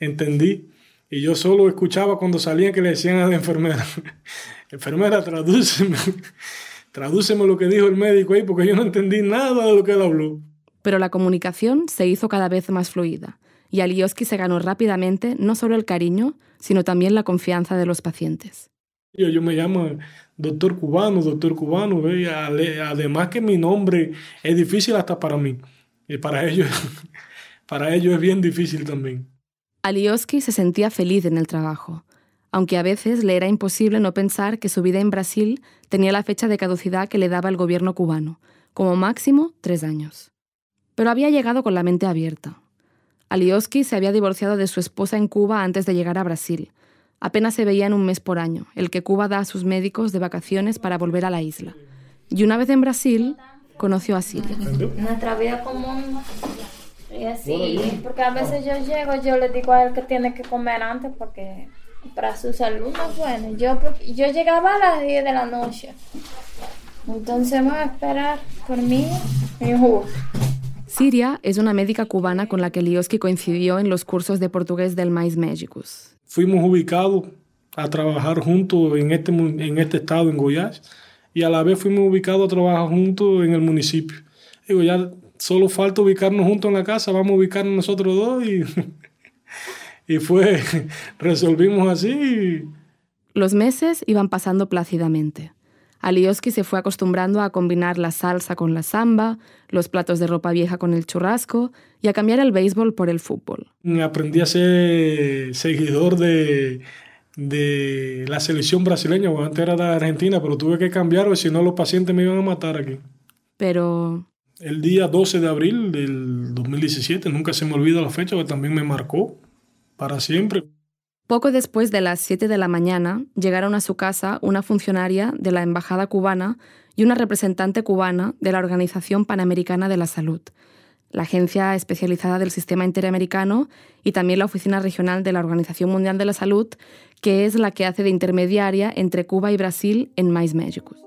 [SPEAKER 2] entendí. Y yo solo escuchaba cuando salían que le decían a la enfermera, [laughs] enfermera, tradúceme, [laughs] tradúceme lo que dijo el médico ahí porque yo no entendí nada de lo que él habló.
[SPEAKER 3] Pero la comunicación se hizo cada vez más fluida y Alioski se ganó rápidamente no solo el cariño, sino también la confianza de los pacientes.
[SPEAKER 2] Yo, yo me llamo doctor cubano, doctor cubano, ¿ve? Además que mi nombre es difícil hasta para mí. Y para ellos, [laughs] para ellos es bien difícil también.
[SPEAKER 3] Alioski se sentía feliz en el trabajo, aunque a veces le era imposible no pensar que su vida en Brasil tenía la fecha de caducidad que le daba el gobierno cubano, como máximo tres años. pero había llegado con la mente abierta. Alioski se había divorciado de su esposa en Cuba antes de llegar a Brasil. Apenas se veían un mes por año, el que Cuba da a sus médicos de vacaciones para volver a la isla. Y una vez en Brasil, conoció a Siria.
[SPEAKER 13] Y así, porque a veces yo llego, yo le digo a él que tiene que comer antes porque para su salud no es bueno. Yo, yo llegaba a las 10 de la noche, entonces vamos a esperar por mí y
[SPEAKER 3] Siria es una médica cubana con la que Lioski coincidió en los cursos de portugués del Mais Médicos.
[SPEAKER 2] Fuimos ubicados a trabajar juntos en este, en este estado, en Goiás, y a la vez fuimos ubicados a trabajar juntos en el municipio. Digo, ya solo falta ubicarnos juntos en la casa, vamos a ubicarnos nosotros dos y, [laughs] y fue, [laughs] resolvimos así.
[SPEAKER 3] Los meses iban pasando plácidamente. Alioski se fue acostumbrando a combinar la salsa con la samba, los platos de ropa vieja con el churrasco y a cambiar el béisbol por el fútbol.
[SPEAKER 2] Aprendí a ser seguidor de, de la selección brasileña, antes era de Argentina, pero tuve que cambiar, porque si no los pacientes me iban a matar aquí.
[SPEAKER 3] Pero...
[SPEAKER 2] El día 12 de abril del 2017, nunca se me olvida la fecha, que también me marcó para siempre.
[SPEAKER 3] Poco después de las 7 de la mañana, llegaron a su casa una funcionaria de la Embajada cubana y una representante cubana de la Organización Panamericana de la Salud, la agencia especializada del Sistema Interamericano y también la Oficina Regional de la Organización Mundial de la Salud, que es la que hace de intermediaria entre Cuba y Brasil en Mais Médicos.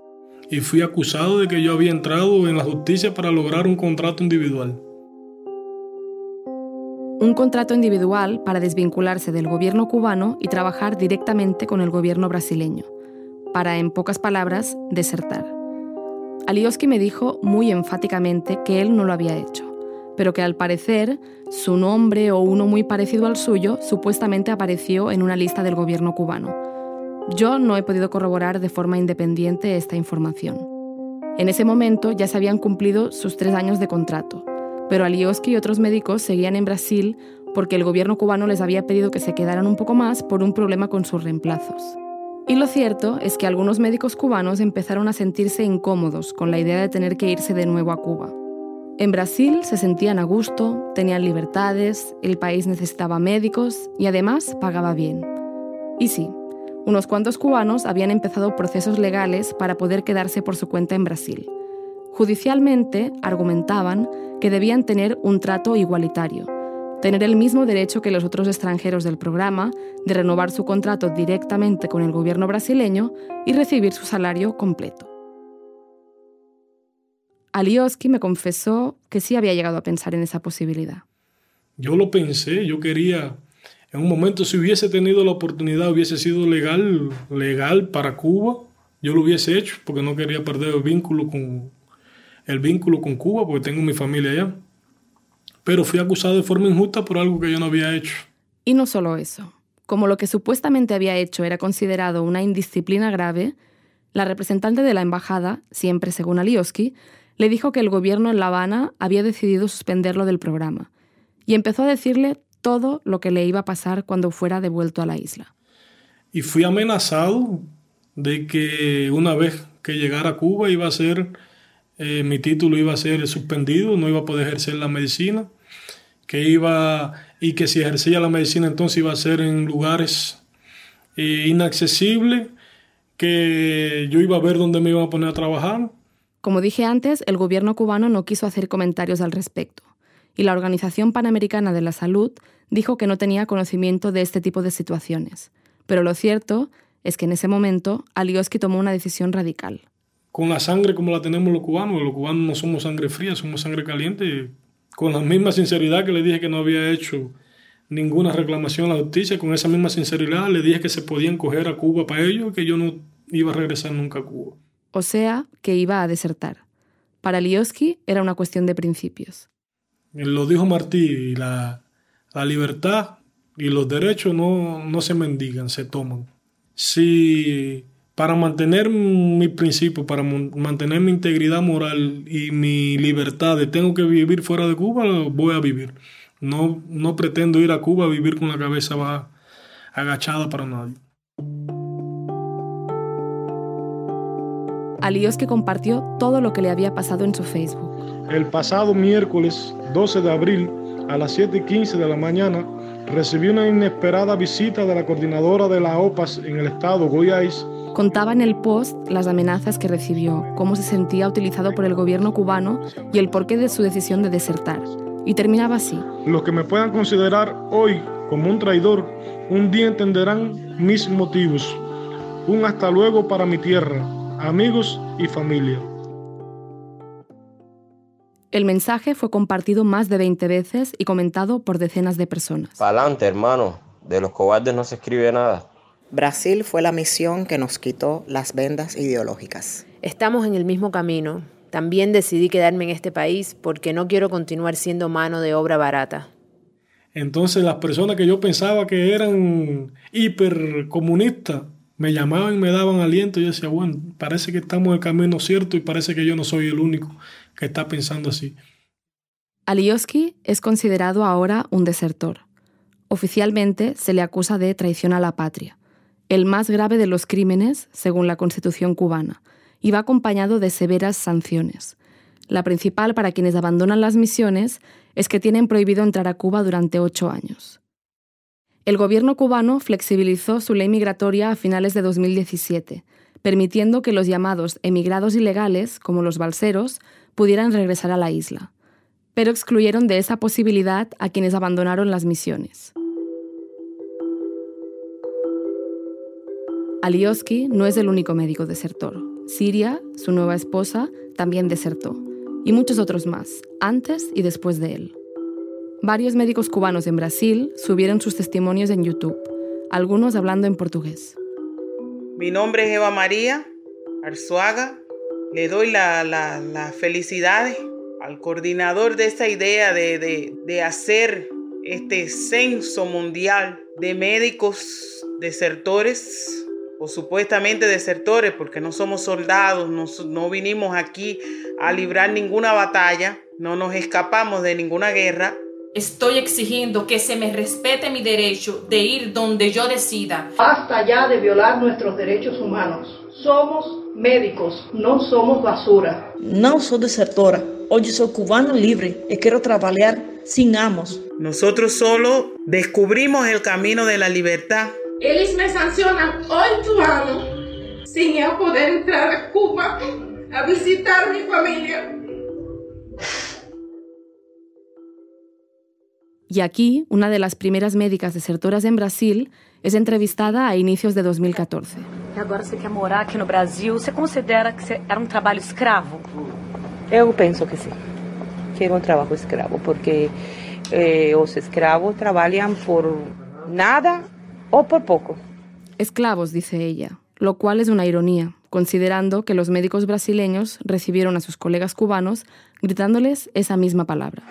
[SPEAKER 2] Y fui acusado de que yo había entrado en la justicia para lograr un contrato individual
[SPEAKER 3] un contrato individual para desvincularse del gobierno cubano y trabajar directamente con el gobierno brasileño, para, en pocas palabras, desertar. Alioski me dijo muy enfáticamente que él no lo había hecho, pero que al parecer su nombre o uno muy parecido al suyo supuestamente apareció en una lista del gobierno cubano. Yo no he podido corroborar de forma independiente esta información. En ese momento ya se habían cumplido sus tres años de contrato, pero Alioski y otros médicos seguían en Brasil porque el gobierno cubano les había pedido que se quedaran un poco más por un problema con sus reemplazos. Y lo cierto es que algunos médicos cubanos empezaron a sentirse incómodos con la idea de tener que irse de nuevo a Cuba. En Brasil se sentían a gusto, tenían libertades, el país necesitaba médicos y además pagaba bien. Y sí, unos cuantos cubanos habían empezado procesos legales para poder quedarse por su cuenta en Brasil. Judicialmente argumentaban que debían tener un trato igualitario, tener el mismo derecho que los otros extranjeros del programa de renovar su contrato directamente con el gobierno brasileño y recibir su salario completo. Alioski me confesó que sí había llegado a pensar en esa posibilidad.
[SPEAKER 2] Yo lo pensé, yo quería, en un momento si hubiese tenido la oportunidad, hubiese sido legal, legal para Cuba, yo lo hubiese hecho porque no quería perder el vínculo con, el vínculo con Cuba porque tengo mi familia allá. Pero fui acusado de forma injusta por algo que yo no había hecho.
[SPEAKER 3] Y no solo eso. Como lo que supuestamente había hecho era considerado una indisciplina grave, la representante de la embajada, siempre según Alioski, le dijo que el gobierno en La Habana había decidido suspenderlo del programa y empezó a decirle todo lo que le iba a pasar cuando fuera devuelto a la isla.
[SPEAKER 2] Y fui amenazado de que una vez que llegara a Cuba iba a ser eh, mi título iba a ser suspendido, no iba a poder ejercer la medicina, que iba y que si ejercía la medicina entonces iba a ser en lugares eh, inaccesibles, que yo iba a ver dónde me iban a poner a trabajar.
[SPEAKER 3] Como dije antes, el gobierno cubano no quiso hacer comentarios al respecto, y la Organización Panamericana de la Salud dijo que no tenía conocimiento de este tipo de situaciones. Pero lo cierto es que en ese momento Alioski tomó una decisión radical
[SPEAKER 2] con la sangre como la tenemos los cubanos. Los cubanos no somos sangre fría, somos sangre caliente. Con la misma sinceridad que le dije que no había hecho ninguna reclamación a la justicia, con esa misma sinceridad le dije que se podían coger a Cuba para ellos, que yo no iba a regresar nunca a Cuba.
[SPEAKER 3] O sea, que iba a desertar. Para Lioski era una cuestión de principios.
[SPEAKER 2] Lo dijo Martí, la, la libertad y los derechos no, no se mendigan, se toman. Si para mantener mi principio, para mantener mi integridad moral y mi libertad tengo que vivir fuera de Cuba, voy a vivir. No, no pretendo ir a Cuba a vivir con la cabeza agachada para nadie.
[SPEAKER 3] Alíos que compartió todo lo que le había pasado en su Facebook.
[SPEAKER 2] El pasado miércoles 12 de abril a las 7 y 15 de la mañana recibí una inesperada visita de la coordinadora de la OPAS en el estado Goiás.
[SPEAKER 3] Contaba en el post las amenazas que recibió, cómo se sentía utilizado por el gobierno cubano y el porqué de su decisión de desertar. Y terminaba así.
[SPEAKER 2] Los que me puedan considerar hoy como un traidor, un día entenderán mis motivos. Un hasta luego para mi tierra, amigos y familia.
[SPEAKER 3] El mensaje fue compartido más de 20 veces y comentado por decenas de personas.
[SPEAKER 14] Pa'lante, hermano. De los cobardes no se escribe nada.
[SPEAKER 15] Brasil fue la misión que nos quitó las vendas ideológicas.
[SPEAKER 16] Estamos en el mismo camino. También decidí quedarme en este país porque no quiero continuar siendo mano de obra barata.
[SPEAKER 2] Entonces las personas que yo pensaba que eran hipercomunistas me llamaban y me daban aliento. Y yo decía, bueno, parece que estamos en el camino cierto y parece que yo no soy el único que está pensando así.
[SPEAKER 3] Alioski es considerado ahora un desertor. Oficialmente se le acusa de traición a la patria, el más grave de los crímenes según la Constitución cubana, y va acompañado de severas sanciones. La principal para quienes abandonan las misiones es que tienen prohibido entrar a Cuba durante ocho años. El gobierno cubano flexibilizó su ley migratoria a finales de 2017, permitiendo que los llamados emigrados ilegales, como los balseros, pudieran regresar a la isla, pero excluyeron de esa posibilidad a quienes abandonaron las misiones. Alioski no es el único médico desertor. Siria, su nueva esposa, también desertó, y muchos otros más, antes y después de él. Varios médicos cubanos en Brasil subieron sus testimonios en YouTube, algunos hablando en portugués.
[SPEAKER 17] Mi nombre es Eva María Arzuaga le doy las la, felicidades al coordinador de esta idea de, de hacer este censo mundial de médicos desertores o supuestamente desertores, porque no somos soldados, no, no, vinimos aquí a librar ninguna batalla, no nos escapamos de ninguna guerra.
[SPEAKER 18] Estoy exigiendo que se me respete mi derecho de ir donde yo decida.
[SPEAKER 19] Basta ya de violar nuestros derechos humanos. Somos médicos, no somos basura.
[SPEAKER 20] Não sou desertora. Hoje sou cubano libre y quiero trabajar sin amos.
[SPEAKER 17] Nosotros solo descubrimos el camino de la libertad.
[SPEAKER 21] Eles me sancionan ocho años sin yo poder entrar a Cuba a visitar mi familia.
[SPEAKER 3] Y aquí, una de las primeras médicas desertoras en Brasil es entrevistada a inicios de 2014.
[SPEAKER 22] E agora você quer morar aqui no Brasil? Você considera que era um trabalho escravo?
[SPEAKER 23] Eu penso que sim, que era um trabalho escravo, porque eh, os escravos trabalham por nada o por pouco.
[SPEAKER 3] Esclavos, dice ella, lo cual es una ironía, considerando que los médicos brasileños recibieron a sus colegas cubanos gritándoles esa misma palabra.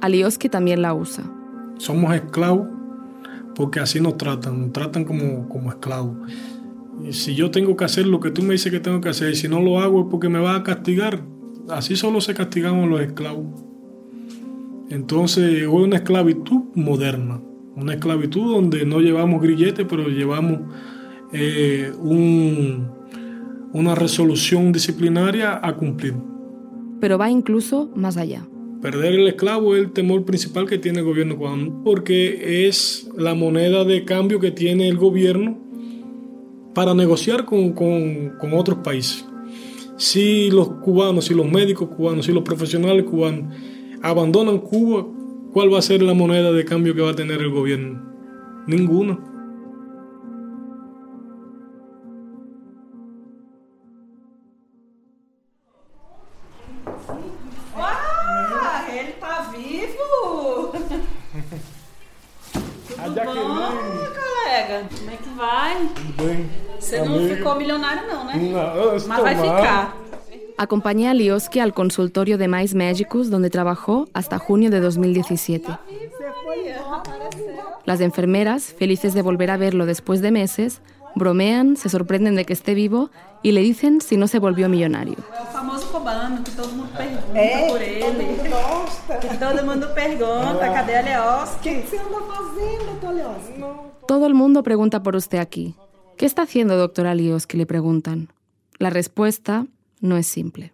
[SPEAKER 3] Alioski también la usa.
[SPEAKER 2] Somos esclavos porque así nos tratan, nos tratan como, como esclavos. Y si yo tengo que hacer lo que tú me dices que tengo que hacer y si no lo hago es porque me vas a castigar, así solo se castigamos los esclavos. Entonces, hoy una esclavitud moderna, una esclavitud donde no llevamos grilletes, pero llevamos eh, una resolución disciplinaria a cumplir.
[SPEAKER 3] Pero va incluso más allá.
[SPEAKER 2] Perder el esclavo es el temor principal que tiene el gobierno cubano, porque es la moneda de cambio que tiene el gobierno para negociar con, con, otros países. Si los cubanos, si los médicos cubanos, si los profesionales cubanos abandonan Cuba, ¿cuál va a ser la moneda de cambio que va a tener el gobierno? Ninguna.
[SPEAKER 3] Acompañé a Lioski al consultorio de Mais Médicos, donde trabajó hasta junio de 2017. Las enfermeras, felices de volver a verlo después de meses, bromean, se sorprenden de que esté vivo y le dicen si no se volvió millonario.
[SPEAKER 22] Que todo el mundo pregunta é, por ele. Todo mundo gosta. Que todo el mundo pergunta, ah. cadê Alioski? O que você anda fazendo?
[SPEAKER 3] Todo el mundo pregunta por usted aquí. ¿Qué está haciendo doctor Alioski? le preguntan. La respuesta no es simple.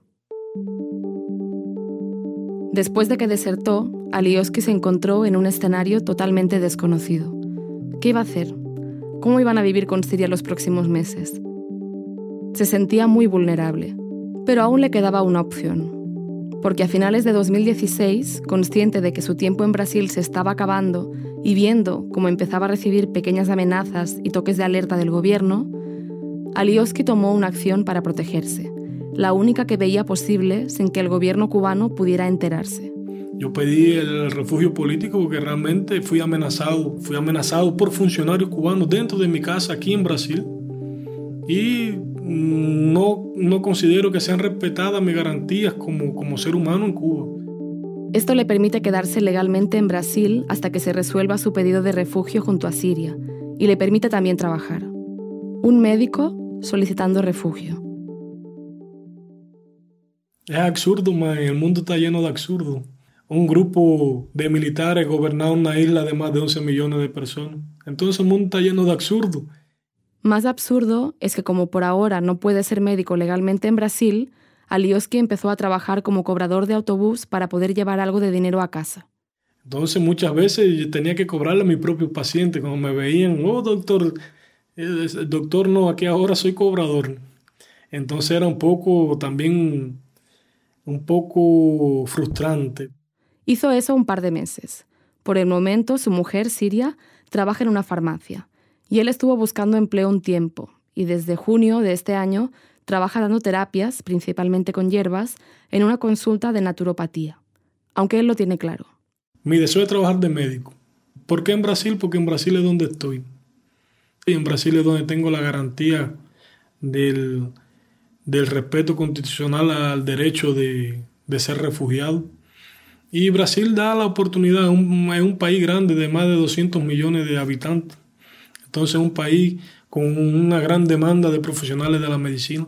[SPEAKER 3] Después de que desertó, Alioski se encontró en un escenario totalmente desconocido. ¿Qué iba a hacer? ¿Cómo iban a vivir con Siria los próximos meses? Se sentía muy vulnerable, pero aún le quedaba una opción. Porque a finales de 2016, consciente de que su tiempo en Brasil se estaba acabando y viendo cómo empezaba a recibir pequeñas amenazas y toques de alerta del gobierno, Alioski tomó una acción para protegerse, la única que veía posible sin que el gobierno cubano pudiera enterarse.
[SPEAKER 2] Yo pedí el refugio político porque realmente fui amenazado, fui amenazado por funcionarios cubanos dentro de mi casa aquí en Brasil y no, considero que sean respetadas mis garantías como, como ser humano en Cuba.
[SPEAKER 3] Esto le permite quedarse legalmente en Brasil hasta que se resuelva su pedido de refugio junto a Siria y le permite también trabajar. Un médico solicitando refugio.
[SPEAKER 2] Es absurdo, man. El mundo está lleno de absurdo. Un grupo de militares gobernaba una isla de más de 11 millones de personas. Entonces el mundo está lleno de absurdo.
[SPEAKER 3] Más absurdo es que como por ahora no puede ser médico legalmente en Brasil, Alioski empezó a trabajar como cobrador de autobús para poder llevar algo de dinero a casa.
[SPEAKER 2] Entonces muchas veces yo tenía que cobrarle a mi propio paciente cuando me veían, oh doctor, doctor no, aquí ahora soy cobrador. Entonces era un poco también un poco frustrante.
[SPEAKER 3] Hizo eso un par de meses. Por el momento, su mujer, Siria, trabaja en una farmacia, y él estuvo buscando empleo un tiempo, y desde junio de este año trabaja dando terapias, principalmente con hierbas, en una consulta de naturopatía, aunque él lo tiene claro.
[SPEAKER 2] Mi deseo es trabajar de médico. ¿Por qué en Brasil? Porque en Brasil es donde estoy. Y en Brasil es donde tengo la garantía del, del respeto constitucional al derecho de, ser refugiado. Y Brasil da la oportunidad, es un, país grande de más de 200 millones de habitantes. Entonces es un país con una gran demanda de profesionales de la medicina.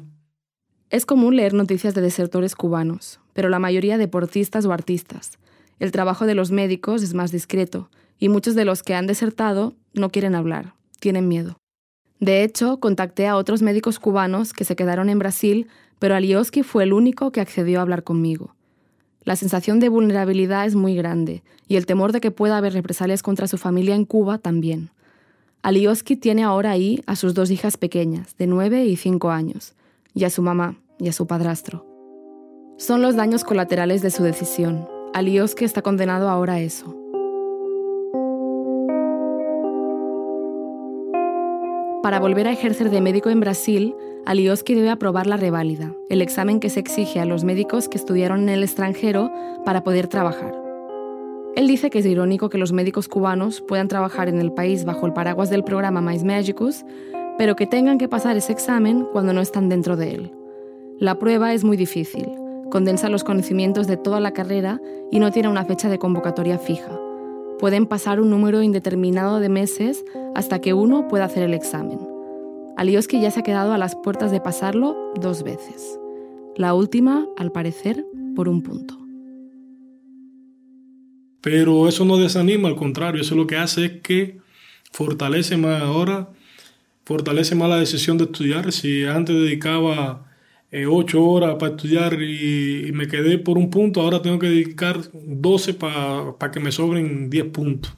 [SPEAKER 3] Es común leer noticias de desertores cubanos, pero la mayoría deportistas o artistas. El trabajo de los médicos es más discreto, y muchos de los que han desertado no quieren hablar, tienen miedo. De hecho, contacté a otros médicos cubanos que se quedaron en Brasil, pero Alioski fue el único que accedió a hablar conmigo. La sensación de vulnerabilidad es muy grande y el temor de que pueda haber represalias contra su familia en Cuba también. Alioski tiene ahora ahí a sus dos hijas pequeñas, de 9 y 5 años, y a su mamá y a su padrastro. Son los daños colaterales de su decisión. Alioski está condenado ahora a eso. Para volver a ejercer de médico en Brasil, Alioski debe aprobar la reválida, el examen que se exige a los médicos que estudiaron en el extranjero para poder trabajar. Él dice que es irónico que los médicos cubanos puedan trabajar en el país bajo el paraguas del programa Mais Magicus, pero que tengan que pasar ese examen cuando no están dentro de él. La prueba es muy difícil, condensa los conocimientos de toda la carrera y no tiene una fecha de convocatoria fija pueden pasar un número indeterminado de meses hasta que uno pueda hacer el examen. Alioski ya se ha quedado a las puertas de pasarlo dos veces. La última, al parecer, por un punto.
[SPEAKER 2] Pero eso no desanima, al contrario, eso lo que hace es que fortalece más ahora, fortalece más la decisión de estudiar. Si antes dedicaba eh, ocho horas para estudiar y, me quedé por un punto, ahora tengo que dedicar 12 para que me sobren 10 puntos.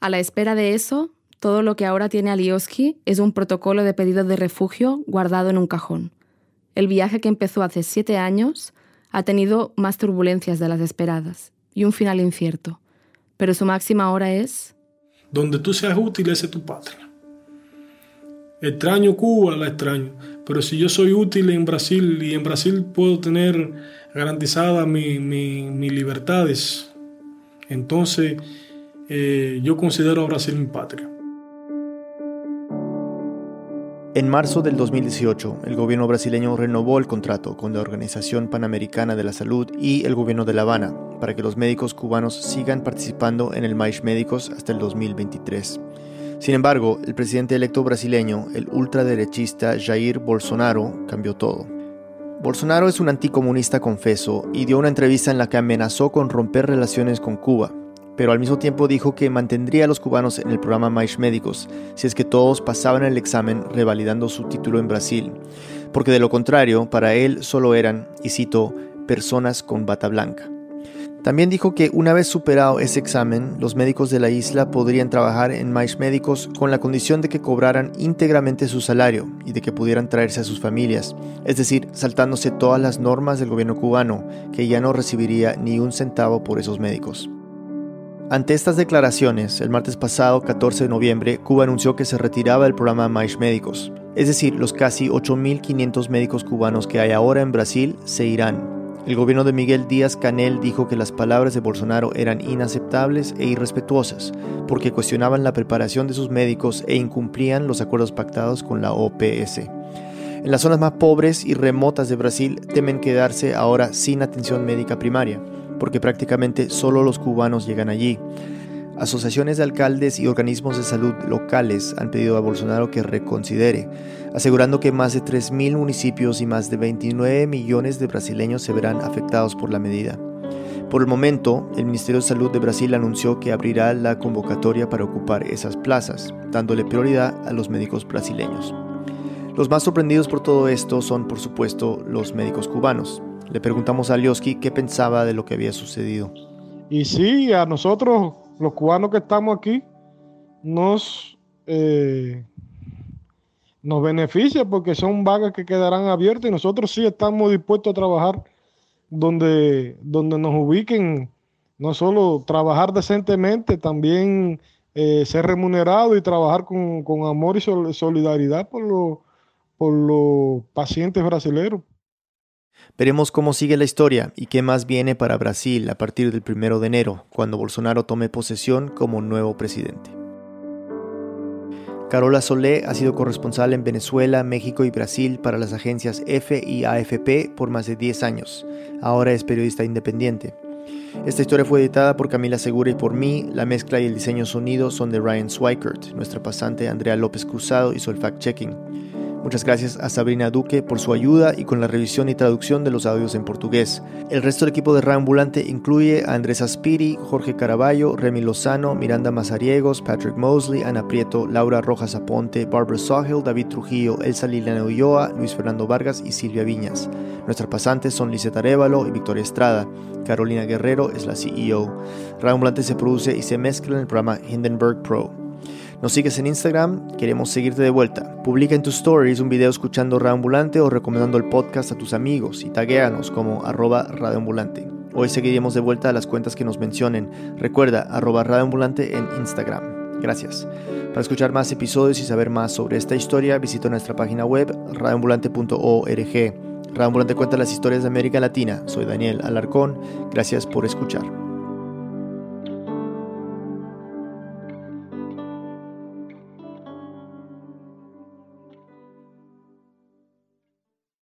[SPEAKER 3] A la espera de eso, todo lo que ahora tiene Alioski es un protocolo de pedido de refugio guardado en un cajón. El viaje que empezó hace siete años ha tenido más turbulencias de las esperadas y un final incierto, pero su máxima ahora es...
[SPEAKER 2] Donde tú seas útil, ese es tu patria. Extraño Cuba, la extraño. Pero si yo soy útil en Brasil y en Brasil puedo tener garantizadas mis mi, libertades, entonces eh, yo considero a Brasil mi patria.
[SPEAKER 1] En marzo del 2018, el gobierno brasileño renovó el contrato con la Organización Panamericana de la Salud y el gobierno de La Habana para que los médicos cubanos sigan participando en el MAIS Médicos hasta el 2023. Sin embargo, el presidente electo brasileño, el ultraderechista Jair Bolsonaro, cambió todo. Bolsonaro es un anticomunista confeso y dio una entrevista en la que amenazó con romper relaciones con Cuba. Pero al mismo tiempo dijo que mantendría a los cubanos en el programa Mais Médicos si es que todos pasaban el examen revalidando su título en Brasil, porque de lo contrario, para él solo eran, y cito, personas con bata blanca. También dijo que una vez superado ese examen, los médicos de la isla podrían trabajar en Mais Médicos con la condición de que cobraran íntegramente su salario y de que pudieran traerse a sus familias, es decir, saltándose todas las normas del gobierno cubano, que ya no recibiría ni un centavo por esos médicos. Ante estas declaraciones, el martes pasado, 14 de noviembre, Cuba anunció que se retiraba del programa Mais Médicos, es decir, los casi 8.500 médicos cubanos que hay ahora en Brasil se irán. El gobierno de Miguel Díaz Canel dijo que las palabras de Bolsonaro eran inaceptables e irrespetuosas porque cuestionaban la preparación de sus médicos e incumplían los acuerdos pactados con la OPS. En las zonas más pobres y remotas de Brasil temen quedarse ahora sin atención médica primaria, porque prácticamente solo los cubanos llegan allí. Asociaciones de alcaldes y organismos de salud locales han pedido a Bolsonaro que reconsidere, asegurando que más de 3.000 municipios y más de 29 millones de brasileños se verán afectados por la medida. Por el momento, el Ministerio de Salud de Brasil anunció que abrirá la convocatoria para ocupar esas plazas, dándole prioridad a los médicos brasileños. Los más sorprendidos por todo esto son, por supuesto, los médicos cubanos. Le preguntamos a Lioski qué pensaba de lo que había sucedido.
[SPEAKER 2] Y sí, a nosotros los cubanos que estamos aquí nos, eh, nos beneficia porque son vagas que quedarán abiertas y nosotros sí estamos dispuestos a trabajar donde, donde nos ubiquen, no solo trabajar decentemente, también eh, ser remunerado y trabajar con, con amor y solidaridad por, por los pacientes brasileños.
[SPEAKER 1] Veremos cómo sigue la historia y qué más viene para Brasil a partir del primero de enero, cuando Bolsonaro tome posesión como nuevo presidente. Carola Solé ha sido corresponsal en Venezuela, México y Brasil para las agencias EFE y AFP por más de 10 años. Ahora es periodista independiente. Esta historia fue editada por Camila Segura y por mí. La mezcla y el diseño sonido son de Ryan Swikert. Nuestra pasante Andrea López Cruzado hizo el fact-checking. Muchas gracias a Sabrina Duque por su ayuda y con la revisión y traducción de los audios en portugués. El resto del equipo de Reambulante incluye a Andrés Aspiri, Jorge Caraballo, Remy Lozano, Miranda Mazariegos, Patrick Mosley, Ana Prieto, Laura Rojas Aponte, Barbara Sahel, David Trujillo, Elsa Liliana Ulloa, Luis Fernando Vargas y Silvia Viñas. Nuestras pasantes son Liseta Arevalo y Victoria Estrada. Carolina Guerrero es la CEO. Reambulante se produce y se mezcla en el programa Hindenburg Pro. Nos sigues en Instagram, queremos seguirte de vuelta. Publica en tus stories un video escuchando Radioambulante o recomendando el podcast a tus amigos y taguéanos como arroba radioambulante. Hoy seguiremos de vuelta a las cuentas que nos mencionen. Recuerda, arroba radioambulante en Instagram. Gracias. Para escuchar más episodios y saber más sobre esta historia, visita nuestra página web radioambulante.org. Radioambulante cuenta las historias de América Latina. Soy Daniel Alarcón. Gracias por escuchar.